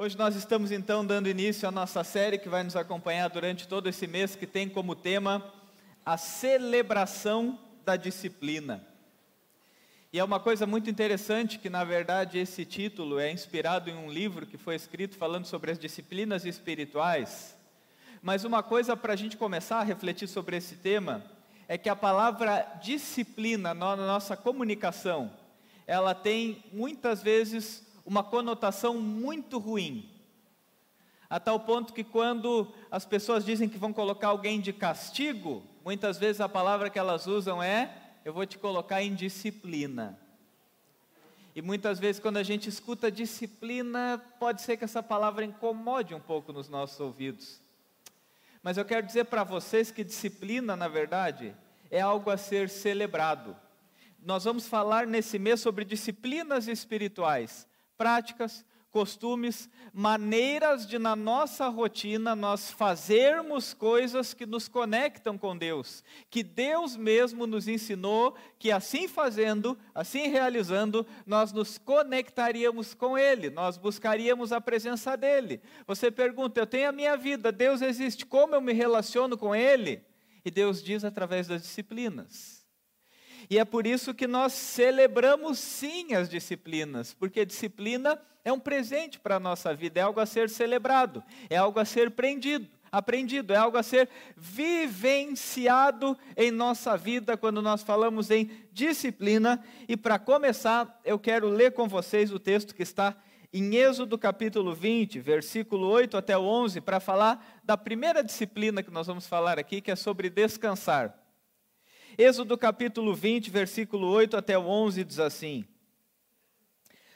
Hoje nós estamos então dando início à nossa série que vai nos acompanhar durante todo esse mês, que tem como tema a celebração da disciplina. E é uma coisa muito interessante que, na verdade, esse título é inspirado em um livro que foi escrito falando sobre as disciplinas espirituais. Mas uma coisa para a gente começar a refletir sobre esse tema é que a palavra disciplina na nossa comunicação, ela tem muitas vezes uma conotação muito ruim. A tal ponto que quando as pessoas dizem que vão colocar alguém de castigo, muitas vezes a palavra que elas usam é: eu vou te colocar em disciplina. E muitas vezes, quando a gente escuta disciplina, pode ser que essa palavra incomode um pouco nos nossos ouvidos. Mas eu quero dizer para vocês que disciplina, na verdade, é algo a ser celebrado. Nós vamos falar nesse mês sobre disciplinas espirituais práticas, costumes, maneiras de na nossa rotina nós fazermos coisas que nos conectam com Deus, que Deus mesmo nos ensinou que assim fazendo, assim realizando, nós nos conectaríamos com Ele, nós buscaríamos a presença dEle. Você pergunta, eu tenho a minha vida, Deus existe, como eu me relaciono com Ele? E Deus diz através das disciplinas. E é por isso que nós celebramos sim as disciplinas, porque disciplina é um presente para a nossa vida, é algo a ser celebrado, é algo a ser aprendido, aprendido, é algo a ser vivenciado em nossa vida quando nós falamos em disciplina. E para começar, eu quero ler com vocês o texto que está em Êxodo capítulo 20, versículo 8 até o 11, para falar da primeira disciplina que nós vamos falar aqui, que é sobre descansar. Êxodo capítulo 20, versículo 8 até o 11 diz assim: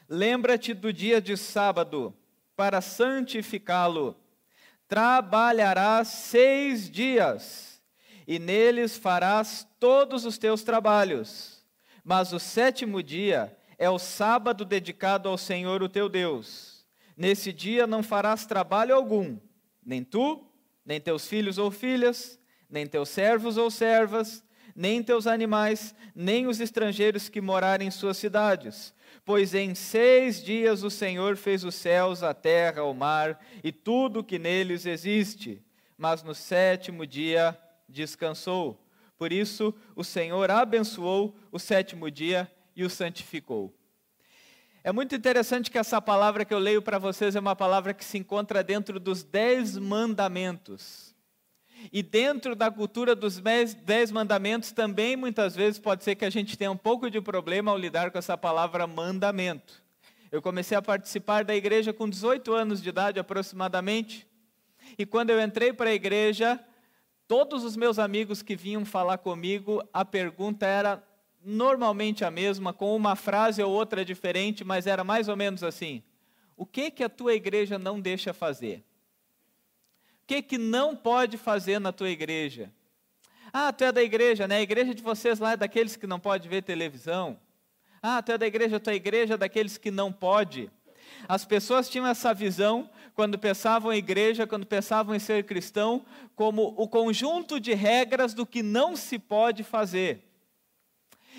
Lembra-te do dia de sábado, para santificá-lo. Trabalharás seis dias, e neles farás todos os teus trabalhos. Mas o sétimo dia é o sábado dedicado ao Senhor o teu Deus. Nesse dia não farás trabalho algum, nem tu, nem teus filhos ou filhas, nem teus servos ou servas, nem teus animais, nem os estrangeiros que morarem em suas cidades. Pois em seis dias o Senhor fez os céus, a terra, o mar e tudo o que neles existe. Mas no sétimo dia descansou. Por isso o Senhor abençoou o sétimo dia e o santificou. É muito interessante que essa palavra que eu leio para vocês é uma palavra que se encontra dentro dos dez mandamentos. E dentro da cultura dos dez mandamentos também muitas vezes pode ser que a gente tenha um pouco de problema ao lidar com essa palavra mandamento. Eu comecei a participar da igreja com 18 anos de idade aproximadamente. E quando eu entrei para a igreja, todos os meus amigos que vinham falar comigo, a pergunta era normalmente a mesma, com uma frase ou outra diferente, mas era mais ou menos assim: O que que a tua igreja não deixa fazer? Que, que não pode fazer na tua igreja? Ah, tu é da igreja, né? A igreja de vocês lá é daqueles que não pode ver televisão. Ah, tu é da igreja, tua igreja é daqueles que não pode. As pessoas tinham essa visão quando pensavam em igreja, quando pensavam em ser cristão, como o conjunto de regras do que não se pode fazer.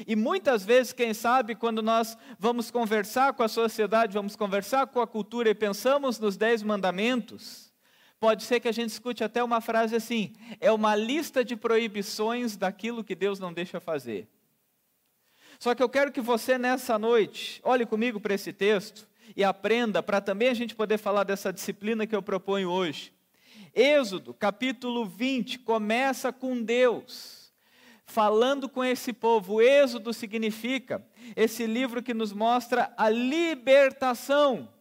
E muitas vezes, quem sabe, quando nós vamos conversar com a sociedade, vamos conversar com a cultura e pensamos nos dez mandamentos, Pode ser que a gente escute até uma frase assim: é uma lista de proibições daquilo que Deus não deixa fazer. Só que eu quero que você nessa noite olhe comigo para esse texto e aprenda para também a gente poder falar dessa disciplina que eu proponho hoje. Êxodo, capítulo 20, começa com Deus falando com esse povo. Êxodo significa esse livro que nos mostra a libertação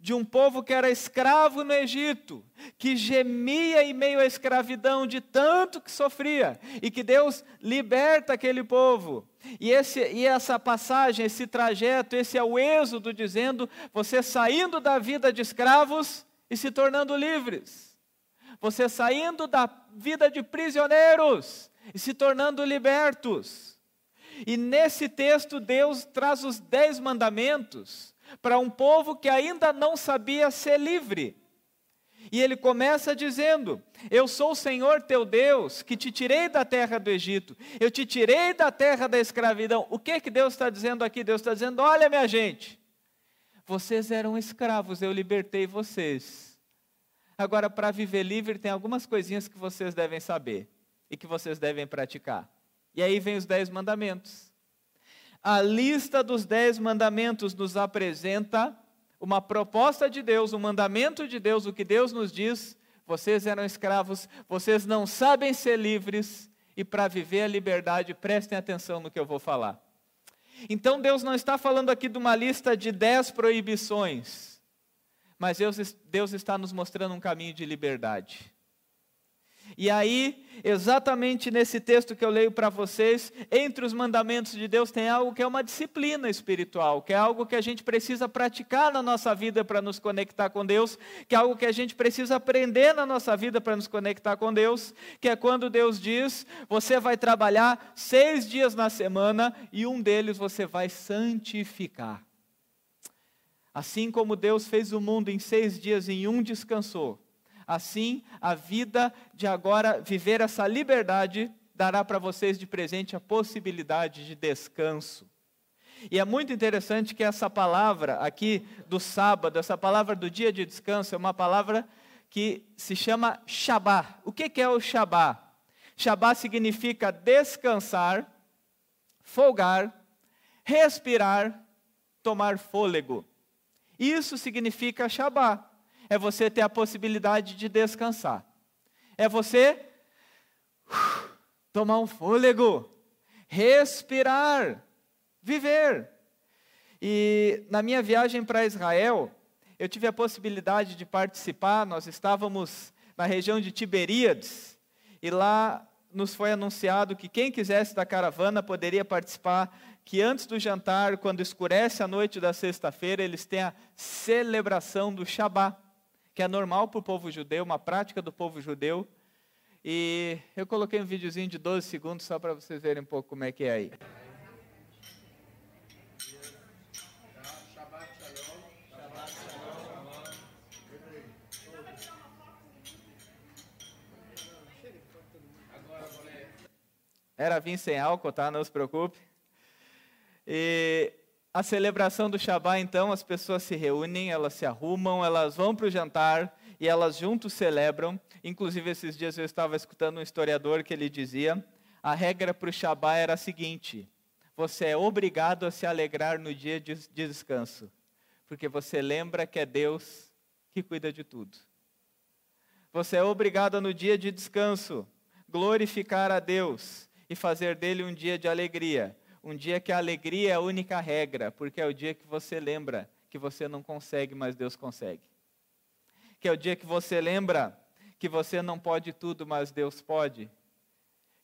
de um povo que era escravo no Egito, que gemia em meio à escravidão de tanto que sofria, e que Deus liberta aquele povo. E, esse, e essa passagem, esse trajeto, esse é o êxodo dizendo: você saindo da vida de escravos e se tornando livres. Você saindo da vida de prisioneiros e se tornando libertos. E nesse texto, Deus traz os dez mandamentos para um povo que ainda não sabia ser livre. E ele começa dizendo: Eu sou o Senhor teu Deus, que te tirei da terra do Egito, eu te tirei da terra da escravidão. O que que Deus está dizendo aqui? Deus está dizendo: Olha, minha gente, Vocês eram escravos, eu libertei vocês. Agora, para viver livre, tem algumas coisinhas que vocês devem saber e que vocês devem praticar. E aí vem os dez mandamentos. A lista dos dez mandamentos nos apresenta uma proposta de Deus, um mandamento de Deus, o que Deus nos diz. Vocês eram escravos, vocês não sabem ser livres, e para viver a liberdade, prestem atenção no que eu vou falar. Então Deus não está falando aqui de uma lista de dez proibições, mas Deus, Deus está nos mostrando um caminho de liberdade. E aí, exatamente nesse texto que eu leio para vocês, entre os mandamentos de Deus tem algo que é uma disciplina espiritual, que é algo que a gente precisa praticar na nossa vida para nos conectar com Deus, que é algo que a gente precisa aprender na nossa vida para nos conectar com Deus, que é quando Deus diz: você vai trabalhar seis dias na semana e um deles você vai santificar. Assim como Deus fez o mundo em seis dias, em um descansou Assim, a vida de agora, viver essa liberdade, dará para vocês de presente a possibilidade de descanso. E é muito interessante que essa palavra aqui do sábado, essa palavra do dia de descanso, é uma palavra que se chama Shabá. O que é o Shabá? Shabá significa descansar, folgar, respirar, tomar fôlego. Isso significa Shabá é você ter a possibilidade de descansar. É você tomar um fôlego, respirar, viver. E na minha viagem para Israel, eu tive a possibilidade de participar, nós estávamos na região de Tiberíades, e lá nos foi anunciado que quem quisesse da caravana poderia participar, que antes do jantar, quando escurece a noite da sexta-feira, eles têm a celebração do Shabat que é normal para o povo judeu, uma prática do povo judeu. E eu coloquei um videozinho de 12 segundos só para vocês verem um pouco como é que é aí. Era vinho sem álcool, tá? Não se preocupe. E a celebração do Shabá, então, as pessoas se reúnem, elas se arrumam, elas vão para o jantar e elas juntos celebram. Inclusive, esses dias eu estava escutando um historiador que ele dizia: a regra para o Shabá era a seguinte: você é obrigado a se alegrar no dia de descanso, porque você lembra que é Deus que cuida de tudo. Você é obrigado no dia de descanso glorificar a Deus e fazer dele um dia de alegria um dia que a alegria é a única regra, porque é o dia que você lembra que você não consegue, mas Deus consegue. Que é o dia que você lembra que você não pode tudo, mas Deus pode.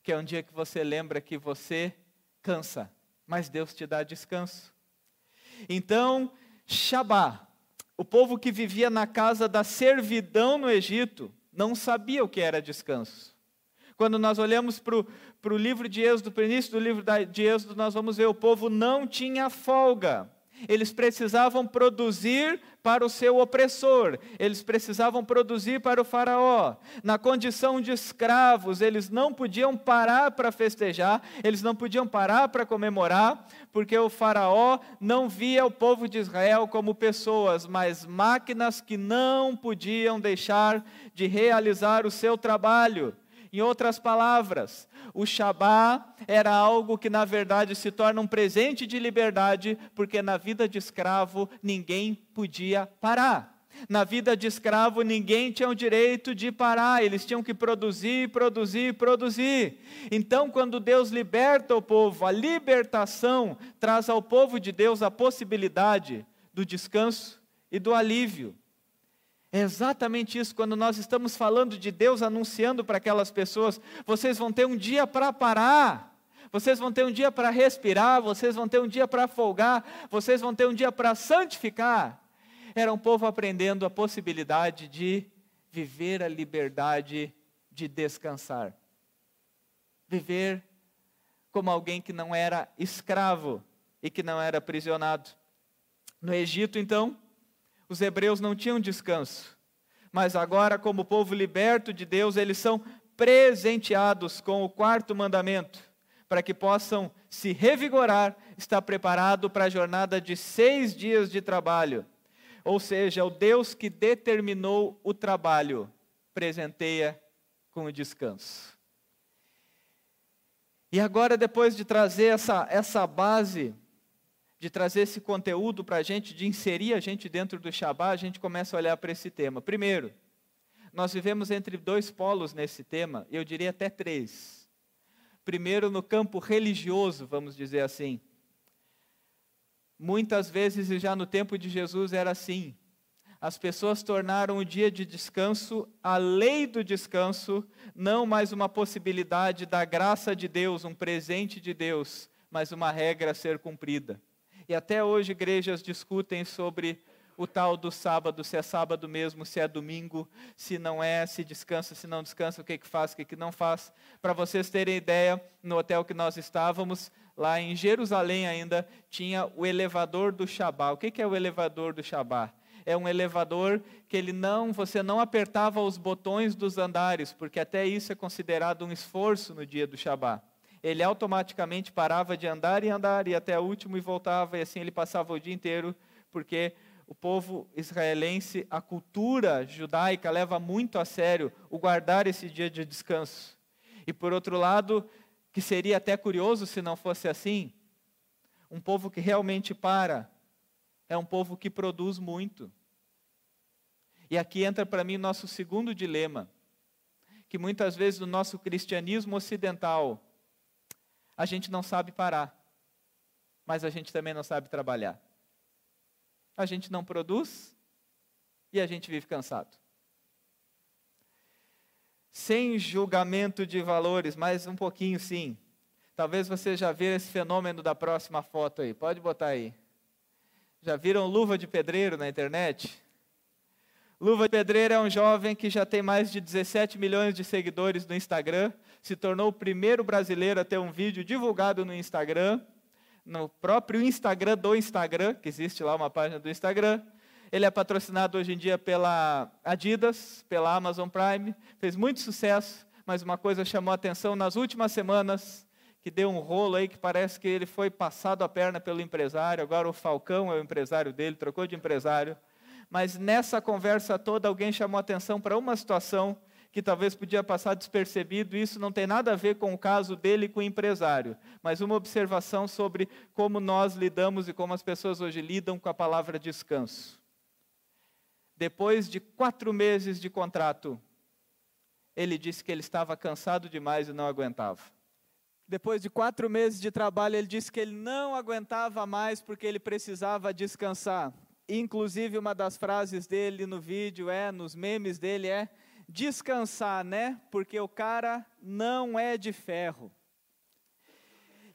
Que é um dia que você lembra que você cansa, mas Deus te dá descanso. Então, Shabá, o povo que vivia na casa da servidão no Egito, não sabia o que era descanso. Quando nós olhamos para o livro de Êxodo, para o início do livro de Êxodo, nós vamos ver o povo não tinha folga. Eles precisavam produzir para o seu opressor, eles precisavam produzir para o Faraó. Na condição de escravos, eles não podiam parar para festejar, eles não podiam parar para comemorar, porque o Faraó não via o povo de Israel como pessoas, mas máquinas que não podiam deixar de realizar o seu trabalho. Em outras palavras, o Shabá era algo que na verdade se torna um presente de liberdade, porque na vida de escravo ninguém podia parar. Na vida de escravo, ninguém tinha o direito de parar, eles tinham que produzir, produzir, produzir. Então, quando Deus liberta o povo, a libertação traz ao povo de Deus a possibilidade do descanso e do alívio. É exatamente isso, quando nós estamos falando de Deus anunciando para aquelas pessoas: vocês vão ter um dia para parar, vocês vão ter um dia para respirar, vocês vão ter um dia para folgar, vocês vão ter um dia para santificar. Era um povo aprendendo a possibilidade de viver a liberdade de descansar. Viver como alguém que não era escravo e que não era aprisionado. No Egito, então, os hebreus não tinham descanso, mas agora, como povo liberto de Deus, eles são presenteados com o quarto mandamento, para que possam se revigorar, estar preparado para a jornada de seis dias de trabalho. Ou seja, o Deus que determinou o trabalho, presenteia com o descanso. E agora, depois de trazer essa, essa base, de trazer esse conteúdo para a gente, de inserir a gente dentro do Shabá, a gente começa a olhar para esse tema. Primeiro, nós vivemos entre dois polos nesse tema, eu diria até três. Primeiro, no campo religioso, vamos dizer assim. Muitas vezes, e já no tempo de Jesus era assim, as pessoas tornaram o dia de descanso a lei do descanso, não mais uma possibilidade da graça de Deus, um presente de Deus, mas uma regra a ser cumprida. E até hoje igrejas discutem sobre o tal do sábado, se é sábado mesmo, se é domingo, se não é, se descansa, se não descansa, o que, que faz, o que, que não faz. Para vocês terem ideia, no hotel que nós estávamos, lá em Jerusalém ainda, tinha o elevador do Shabá. O que, que é o elevador do Shabá? É um elevador que ele não, você não apertava os botões dos andares, porque até isso é considerado um esforço no dia do Shabá. Ele automaticamente parava de andar e andar, e até o último e voltava, e assim ele passava o dia inteiro, porque o povo israelense, a cultura judaica leva muito a sério o guardar esse dia de descanso. E por outro lado, que seria até curioso se não fosse assim, um povo que realmente para é um povo que produz muito. E aqui entra para mim nosso segundo dilema, que muitas vezes no nosso cristianismo ocidental a gente não sabe parar, mas a gente também não sabe trabalhar a gente não produz e a gente vive cansado. Sem julgamento de valores, mas um pouquinho sim. Talvez você já viu esse fenômeno da próxima foto aí. Pode botar aí. Já viram luva de pedreiro na internet? Luva de Pedreiro é um jovem que já tem mais de 17 milhões de seguidores no Instagram, se tornou o primeiro brasileiro a ter um vídeo divulgado no Instagram no próprio Instagram do Instagram, que existe lá uma página do Instagram. Ele é patrocinado hoje em dia pela Adidas, pela Amazon Prime, fez muito sucesso, mas uma coisa chamou a atenção nas últimas semanas, que deu um rolo aí que parece que ele foi passado a perna pelo empresário, agora o Falcão é o empresário dele, trocou de empresário. Mas nessa conversa toda alguém chamou a atenção para uma situação que talvez podia passar despercebido, isso não tem nada a ver com o caso dele com o empresário, mas uma observação sobre como nós lidamos e como as pessoas hoje lidam com a palavra descanso. Depois de quatro meses de contrato, ele disse que ele estava cansado demais e não aguentava. Depois de quatro meses de trabalho, ele disse que ele não aguentava mais porque ele precisava descansar. Inclusive, uma das frases dele no vídeo é, nos memes dele, é: descansar, né? Porque o cara não é de ferro.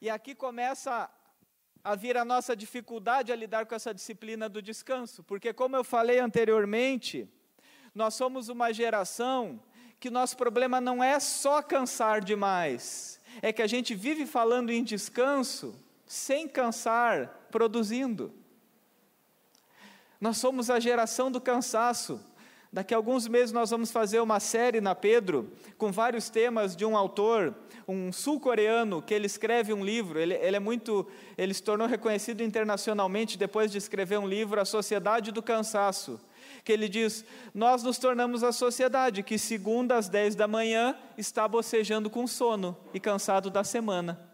E aqui começa a vir a nossa dificuldade a lidar com essa disciplina do descanso, porque como eu falei anteriormente, nós somos uma geração que nosso problema não é só cansar demais, é que a gente vive falando em descanso sem cansar, produzindo. Nós somos a geração do cansaço. Daqui a alguns meses nós vamos fazer uma série na Pedro com vários temas de um autor, um sul-coreano que ele escreve um livro. Ele, ele, é muito, ele se tornou reconhecido internacionalmente depois de escrever um livro, A Sociedade do Cansaço, que ele diz: nós nos tornamos a sociedade que segunda às 10 da manhã está bocejando com sono e cansado da semana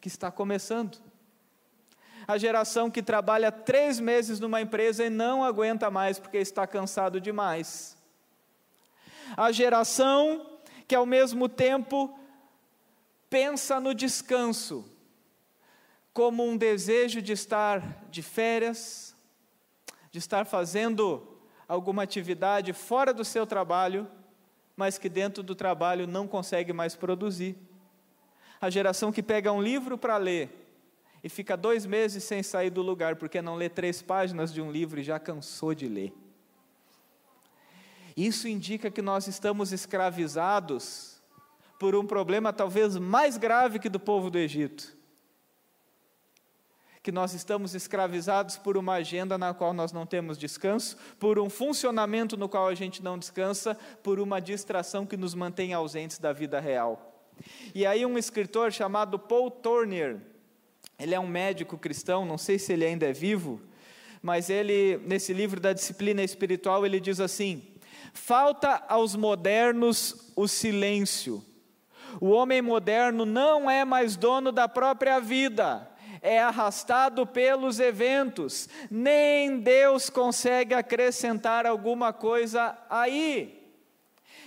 que está começando a geração que trabalha três meses numa empresa e não aguenta mais porque está cansado demais. A geração que ao mesmo tempo pensa no descanso como um desejo de estar de férias, de estar fazendo alguma atividade fora do seu trabalho, mas que dentro do trabalho não consegue mais produzir. A geração que pega um livro para ler e fica dois meses sem sair do lugar porque não lê três páginas de um livro e já cansou de ler. Isso indica que nós estamos escravizados por um problema talvez mais grave que do povo do Egito. Que nós estamos escravizados por uma agenda na qual nós não temos descanso, por um funcionamento no qual a gente não descansa, por uma distração que nos mantém ausentes da vida real. E aí, um escritor chamado Paul Tournier, ele é um médico cristão, não sei se ele ainda é vivo, mas ele, nesse livro da disciplina espiritual, ele diz assim: falta aos modernos o silêncio. O homem moderno não é mais dono da própria vida, é arrastado pelos eventos, nem Deus consegue acrescentar alguma coisa aí.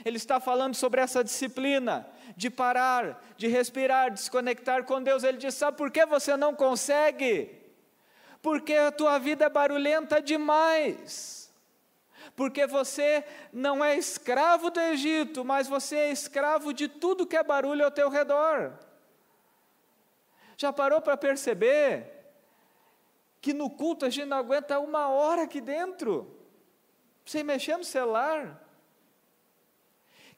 Ele está falando sobre essa disciplina de parar, de respirar, de se conectar com Deus. Ele diz: Sabe por que você não consegue? Porque a tua vida é barulhenta demais porque você não é escravo do Egito, mas você é escravo de tudo que é barulho ao teu redor. Já parou para perceber que no culto a gente não aguenta uma hora aqui dentro, sem mexer no celular?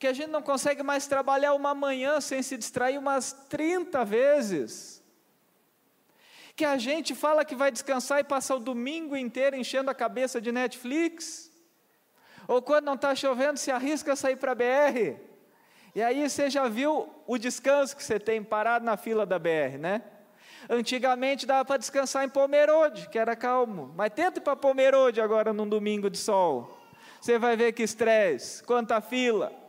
Que a gente não consegue mais trabalhar uma manhã sem se distrair umas 30 vezes? Que a gente fala que vai descansar e passa o domingo inteiro enchendo a cabeça de Netflix? Ou quando não está chovendo, se arrisca a sair para a BR. E aí você já viu o descanso que você tem parado na fila da BR, né? Antigamente dava para descansar em Pomerode, que era calmo. Mas tenta ir para Pomerode agora num domingo de sol. Você vai ver que estresse, quanta fila.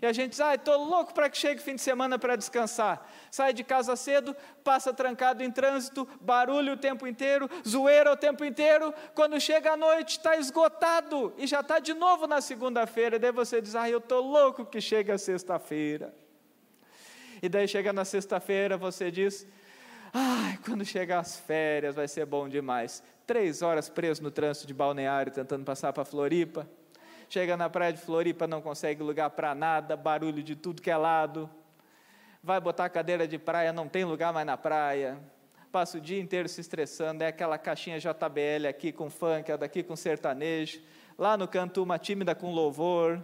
E a gente diz, ah, estou louco para que chegue o fim de semana para descansar. Sai de casa cedo, passa trancado em trânsito, barulho o tempo inteiro, zoeira o tempo inteiro. Quando chega a noite, está esgotado e já está de novo na segunda-feira. Daí você diz, ah, eu estou louco que chegue a sexta-feira. E daí chega na sexta-feira, você diz, ai, quando chegar as férias vai ser bom demais. Três horas preso no trânsito de balneário, tentando passar para Floripa chega na praia de Floripa, não consegue lugar para nada, barulho de tudo que é lado. Vai botar cadeira de praia, não tem lugar mais na praia. Passa o dia inteiro se estressando, é aquela caixinha JBL aqui com funk, é daqui com sertanejo. Lá no canto, uma tímida com louvor.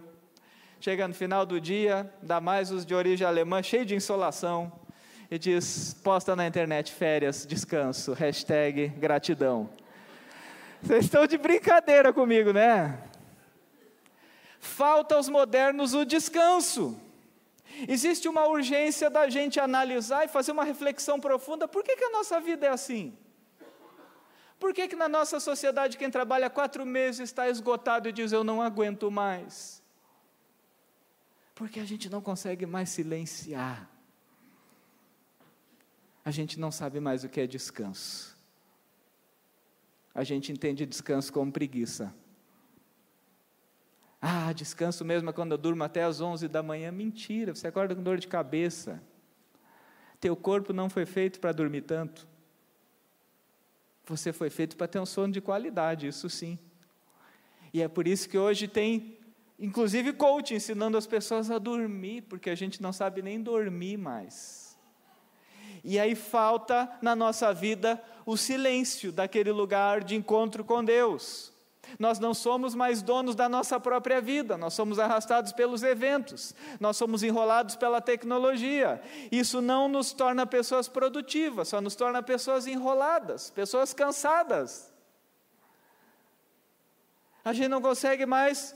Chega no final do dia, dá mais os de origem alemã, cheio de insolação, e diz: posta na internet férias, descanso, hashtag gratidão. Vocês estão de brincadeira comigo, né? Falta aos modernos o descanso. Existe uma urgência da gente analisar e fazer uma reflexão profunda: por que, que a nossa vida é assim? Por que, que na nossa sociedade quem trabalha quatro meses está esgotado e diz eu não aguento mais? Porque a gente não consegue mais silenciar. A gente não sabe mais o que é descanso. A gente entende descanso como preguiça. Ah, descanso mesmo é quando eu durmo até as 11 da manhã. Mentira, você acorda com dor de cabeça. Teu corpo não foi feito para dormir tanto. Você foi feito para ter um sono de qualidade, isso sim. E é por isso que hoje tem, inclusive, coach ensinando as pessoas a dormir, porque a gente não sabe nem dormir mais. E aí falta na nossa vida o silêncio daquele lugar de encontro com Deus. Nós não somos mais donos da nossa própria vida, nós somos arrastados pelos eventos, nós somos enrolados pela tecnologia. Isso não nos torna pessoas produtivas, só nos torna pessoas enroladas, pessoas cansadas. A gente não consegue mais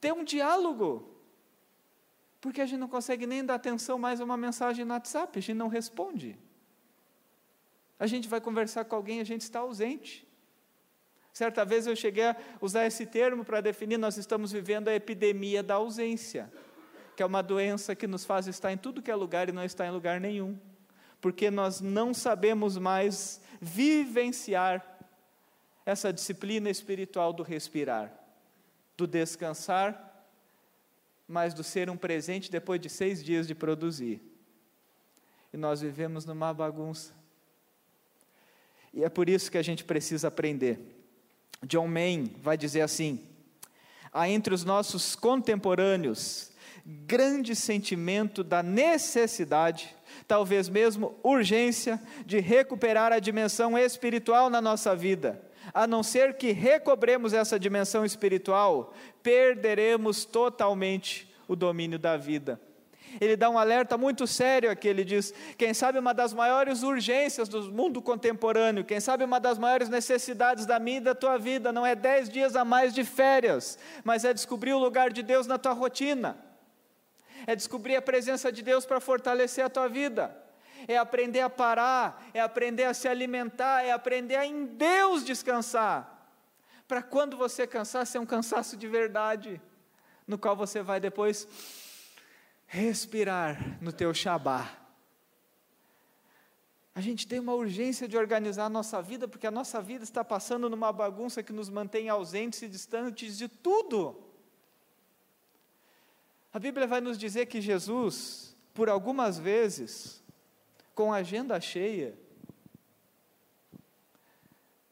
ter um diálogo, porque a gente não consegue nem dar atenção mais a uma mensagem no WhatsApp, a gente não responde. A gente vai conversar com alguém, a gente está ausente. Certa vez eu cheguei a usar esse termo para definir, nós estamos vivendo a epidemia da ausência, que é uma doença que nos faz estar em tudo que é lugar e não estar em lugar nenhum, porque nós não sabemos mais vivenciar essa disciplina espiritual do respirar, do descansar, mas do ser um presente depois de seis dias de produzir. E nós vivemos numa bagunça. E é por isso que a gente precisa aprender John Main vai dizer assim: há entre os nossos contemporâneos grande sentimento da necessidade, talvez mesmo urgência, de recuperar a dimensão espiritual na nossa vida. A não ser que recobremos essa dimensão espiritual, perderemos totalmente o domínio da vida ele dá um alerta muito sério aqui. Ele diz: quem sabe uma das maiores urgências do mundo contemporâneo, quem sabe uma das maiores necessidades da minha e da tua vida, não é dez dias a mais de férias, mas é descobrir o lugar de Deus na tua rotina, é descobrir a presença de Deus para fortalecer a tua vida. É aprender a parar, é aprender a se alimentar, é aprender a em Deus descansar. Para quando você cansar, ser um cansaço de verdade, no qual você vai depois respirar no teu Shabá. A gente tem uma urgência de organizar a nossa vida, porque a nossa vida está passando numa bagunça que nos mantém ausentes e distantes de tudo. A Bíblia vai nos dizer que Jesus, por algumas vezes, com a agenda cheia,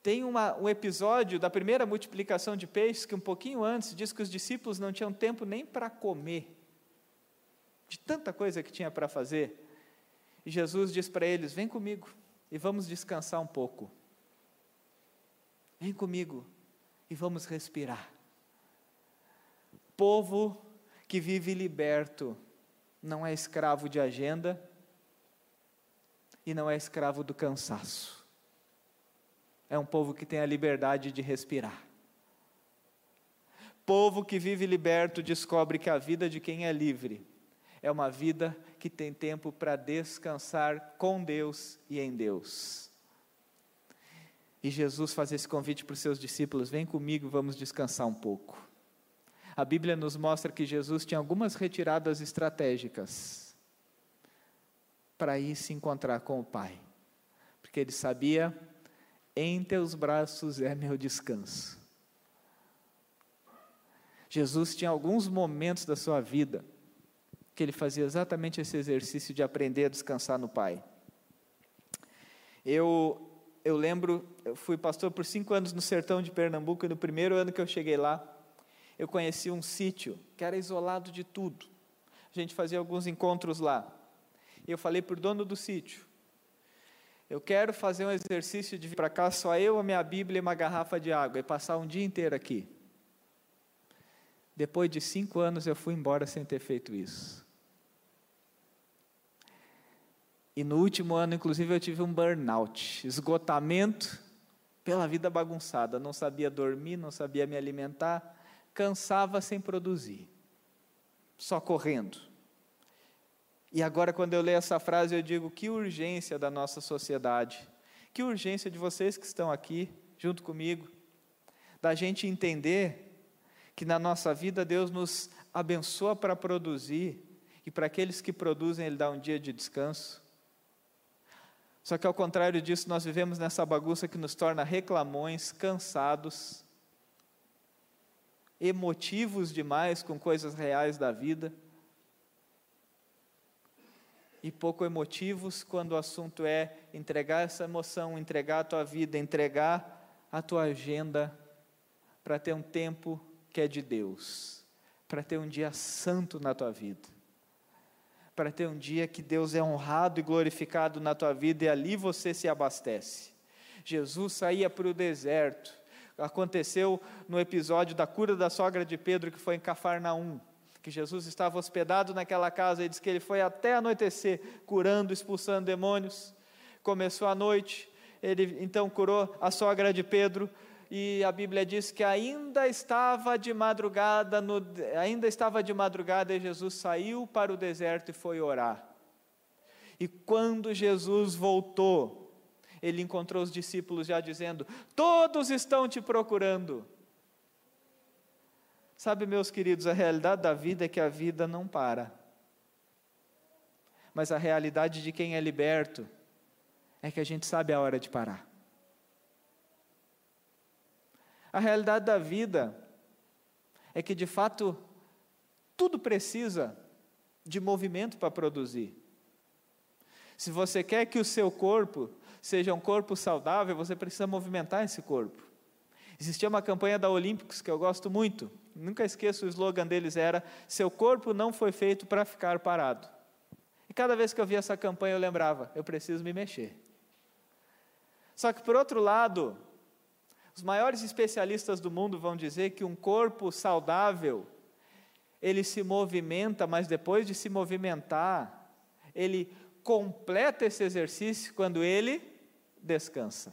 tem uma, um episódio da primeira multiplicação de peixes que um pouquinho antes diz que os discípulos não tinham tempo nem para comer, de tanta coisa que tinha para fazer. E Jesus diz para eles: Vem comigo e vamos descansar um pouco. Vem comigo e vamos respirar. Povo que vive liberto não é escravo de agenda e não é escravo do cansaço é um povo que tem a liberdade de respirar. Povo que vive liberto descobre que a vida de quem é livre é uma vida que tem tempo para descansar com Deus e em Deus. E Jesus faz esse convite para os seus discípulos: vem comigo, vamos descansar um pouco. A Bíblia nos mostra que Jesus tinha algumas retiradas estratégicas para ir se encontrar com o Pai, porque ele sabia em teus braços é meu descanso. Jesus tinha alguns momentos da sua vida que ele fazia exatamente esse exercício de aprender a descansar no Pai. Eu, eu lembro, eu fui pastor por cinco anos no sertão de Pernambuco e no primeiro ano que eu cheguei lá, eu conheci um sítio que era isolado de tudo. A gente fazia alguns encontros lá. E eu falei para o dono do sítio: eu quero fazer um exercício de vir para cá, só eu, a minha Bíblia e uma garrafa de água, e passar um dia inteiro aqui. Depois de cinco anos eu fui embora sem ter feito isso. E no último ano, inclusive, eu tive um burnout, esgotamento pela vida bagunçada. Não sabia dormir, não sabia me alimentar, cansava sem produzir, só correndo. E agora, quando eu leio essa frase, eu digo: que urgência da nossa sociedade, que urgência de vocês que estão aqui junto comigo, da gente entender que na nossa vida Deus nos abençoa para produzir, e para aqueles que produzem, Ele dá um dia de descanso. Só que ao contrário disso, nós vivemos nessa bagunça que nos torna reclamões, cansados, emotivos demais com coisas reais da vida e pouco emotivos quando o assunto é entregar essa emoção, entregar a tua vida, entregar a tua agenda para ter um tempo que é de Deus, para ter um dia santo na tua vida, para ter um dia que Deus é honrado e glorificado na tua vida e ali você se abastece. Jesus saía para o deserto, aconteceu no episódio da cura da sogra de Pedro que foi em Cafarnaum que Jesus estava hospedado naquela casa e diz que ele foi até anoitecer curando, expulsando demônios. Começou a noite, ele então curou a sogra de Pedro e a Bíblia diz que ainda estava de madrugada, no, ainda estava de madrugada e Jesus saiu para o deserto e foi orar. E quando Jesus voltou, ele encontrou os discípulos já dizendo: Todos estão te procurando. Sabe, meus queridos, a realidade da vida é que a vida não para. Mas a realidade de quem é liberto é que a gente sabe a hora de parar. A realidade da vida é que, de fato, tudo precisa de movimento para produzir. Se você quer que o seu corpo seja um corpo saudável, você precisa movimentar esse corpo. Existia uma campanha da Olímpicos que eu gosto muito, nunca esqueço o slogan deles era: Seu corpo não foi feito para ficar parado. E cada vez que eu via essa campanha eu lembrava: Eu preciso me mexer. Só que, por outro lado, os maiores especialistas do mundo vão dizer que um corpo saudável, ele se movimenta, mas depois de se movimentar, ele completa esse exercício quando ele descansa.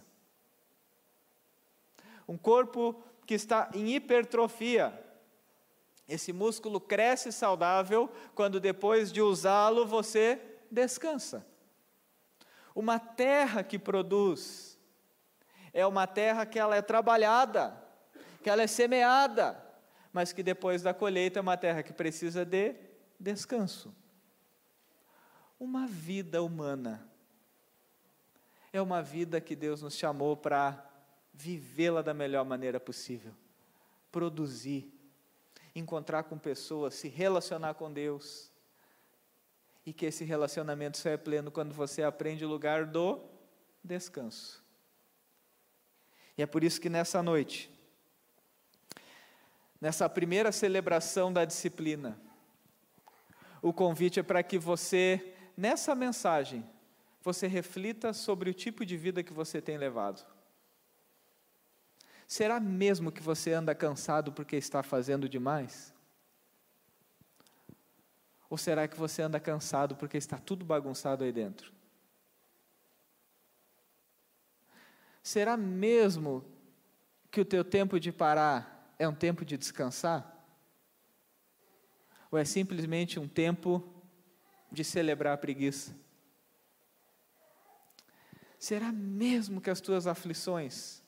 Um corpo que está em hipertrofia. Esse músculo cresce saudável quando depois de usá-lo você descansa. Uma terra que produz é uma terra que ela é trabalhada, que ela é semeada, mas que depois da colheita é uma terra que precisa de descanso. Uma vida humana é uma vida que Deus nos chamou para vivê-la da melhor maneira possível, produzir, encontrar com pessoas, se relacionar com Deus. E que esse relacionamento só é pleno quando você aprende o lugar do descanso. E é por isso que nessa noite, nessa primeira celebração da disciplina, o convite é para que você, nessa mensagem, você reflita sobre o tipo de vida que você tem levado. Será mesmo que você anda cansado porque está fazendo demais? Ou será que você anda cansado porque está tudo bagunçado aí dentro? Será mesmo que o teu tempo de parar é um tempo de descansar? Ou é simplesmente um tempo de celebrar a preguiça? Será mesmo que as tuas aflições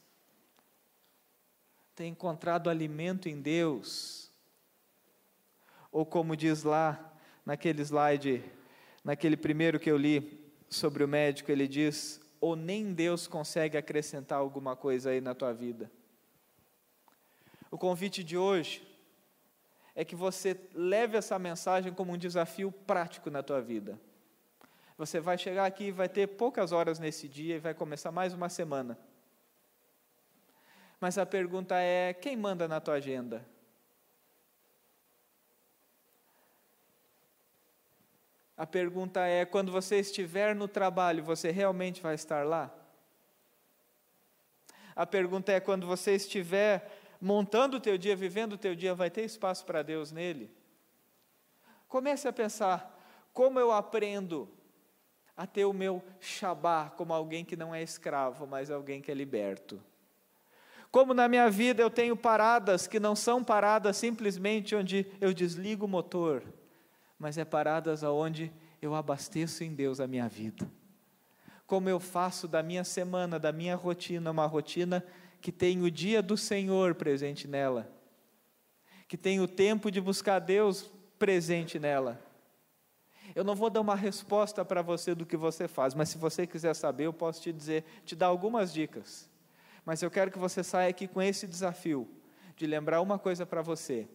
têm encontrado alimento em Deus? Ou como diz lá naquele slide, naquele primeiro que eu li sobre o médico, ele diz: ou nem Deus consegue acrescentar alguma coisa aí na tua vida? O convite de hoje é que você leve essa mensagem como um desafio prático na tua vida. Você vai chegar aqui vai ter poucas horas nesse dia e vai começar mais uma semana. Mas a pergunta é: quem manda na tua agenda? A pergunta é: quando você estiver no trabalho, você realmente vai estar lá? A pergunta é: quando você estiver montando o teu dia, vivendo o teu dia, vai ter espaço para Deus nele? Comece a pensar: como eu aprendo a ter o meu Shabá como alguém que não é escravo, mas alguém que é liberto. Como na minha vida eu tenho paradas que não são paradas simplesmente onde eu desligo o motor, mas é paradas aonde eu abasteço em Deus a minha vida. Como eu faço da minha semana, da minha rotina, uma rotina que tem o dia do Senhor presente nela, que tem o tempo de buscar Deus presente nela eu não vou dar uma resposta para você do que você faz, mas se você quiser saber, eu posso te dizer, te dar algumas dicas. Mas eu quero que você saia aqui com esse desafio de lembrar uma coisa para você.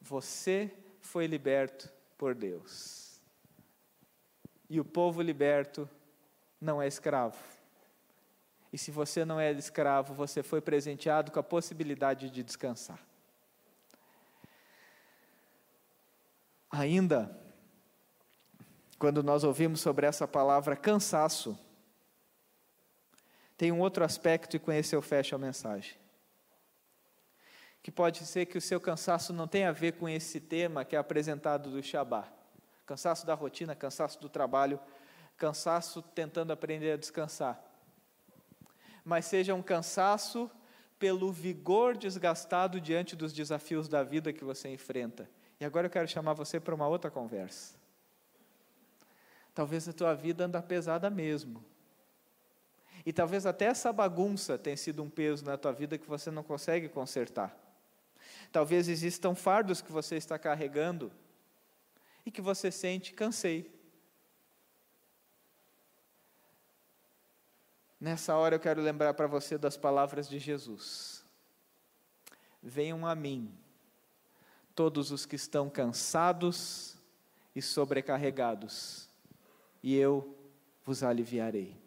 Você foi liberto por Deus. E o povo liberto não é escravo. E se você não é escravo, você foi presenteado com a possibilidade de descansar. Ainda quando nós ouvimos sobre essa palavra cansaço, tem um outro aspecto, e com esse eu fecho a mensagem. Que pode ser que o seu cansaço não tenha a ver com esse tema que é apresentado do Shabá. Cansaço da rotina, cansaço do trabalho, cansaço tentando aprender a descansar. Mas seja um cansaço pelo vigor desgastado diante dos desafios da vida que você enfrenta. E agora eu quero chamar você para uma outra conversa. Talvez a tua vida anda pesada mesmo. E talvez até essa bagunça tenha sido um peso na tua vida que você não consegue consertar. Talvez existam fardos que você está carregando e que você sente cansei. Nessa hora eu quero lembrar para você das palavras de Jesus. Venham a mim, todos os que estão cansados e sobrecarregados, e eu vos aliviarei.